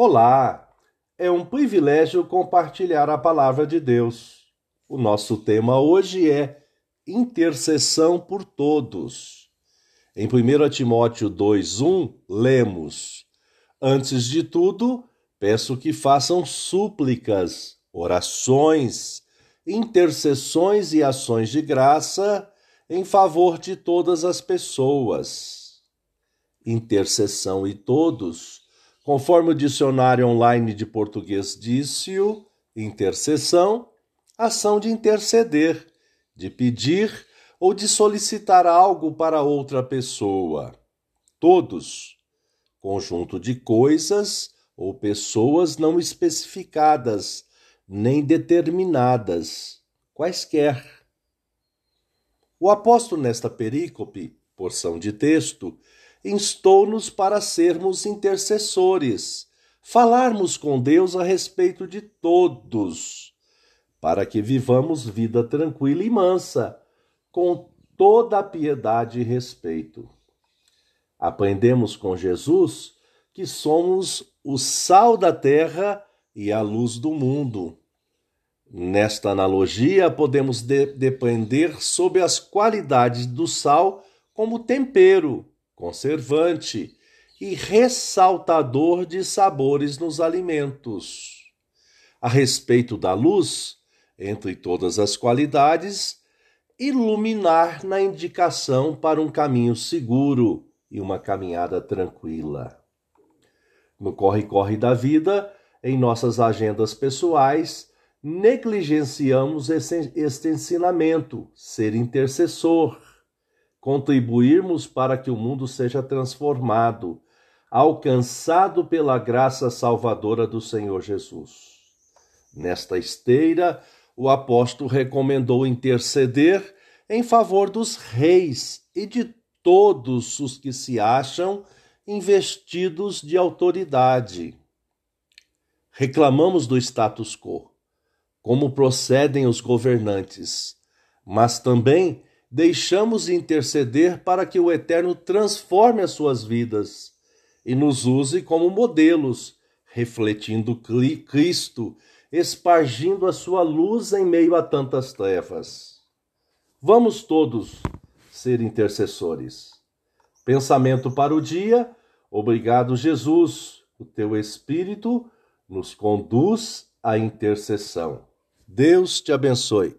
Olá! É um privilégio compartilhar a palavra de Deus. O nosso tema hoje é intercessão por todos. Em 1 Timóteo 2:1 lemos: Antes de tudo, peço que façam súplicas, orações, intercessões e ações de graça em favor de todas as pessoas. Intercessão e todos Conforme o dicionário online de português disse-o, intercessão, ação de interceder, de pedir ou de solicitar algo para outra pessoa. Todos, conjunto de coisas ou pessoas não especificadas nem determinadas, quaisquer. O apóstolo, nesta perícope, porção de texto, instou-nos para sermos intercessores, falarmos com Deus a respeito de todos, para que vivamos vida tranquila e mansa, com toda a piedade e respeito. Aprendemos com Jesus que somos o sal da terra e a luz do mundo. Nesta analogia, podemos de depender sobre as qualidades do sal como tempero conservante e ressaltador de sabores nos alimentos. A respeito da luz, entre todas as qualidades, iluminar na indicação para um caminho seguro e uma caminhada tranquila. No corre-corre da vida, em nossas agendas pessoais, negligenciamos este ensinamento, ser intercessor contribuirmos para que o mundo seja transformado, alcançado pela graça salvadora do Senhor Jesus. Nesta esteira, o apóstolo recomendou interceder em favor dos reis e de todos os que se acham investidos de autoridade. Reclamamos do status quo, como procedem os governantes, mas também deixamos interceder para que o Eterno transforme as suas vidas e nos use como modelos, refletindo Cristo, espargindo a sua luz em meio a tantas trevas. Vamos todos ser intercessores. Pensamento para o dia. Obrigado, Jesus. O teu Espírito nos conduz à intercessão. Deus te abençoe.